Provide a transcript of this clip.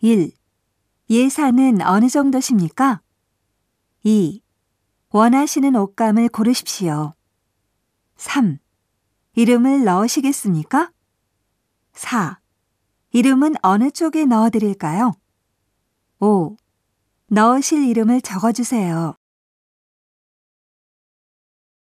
1. 예산은 어느 정도십니까? 2. 원하시는 옷감을 고르십시오. 3. 이름을 넣으시겠습니까? 4. 이름은 어느 쪽에 넣어 드릴까요? 5. 넣으실 이름을 적어 주세요.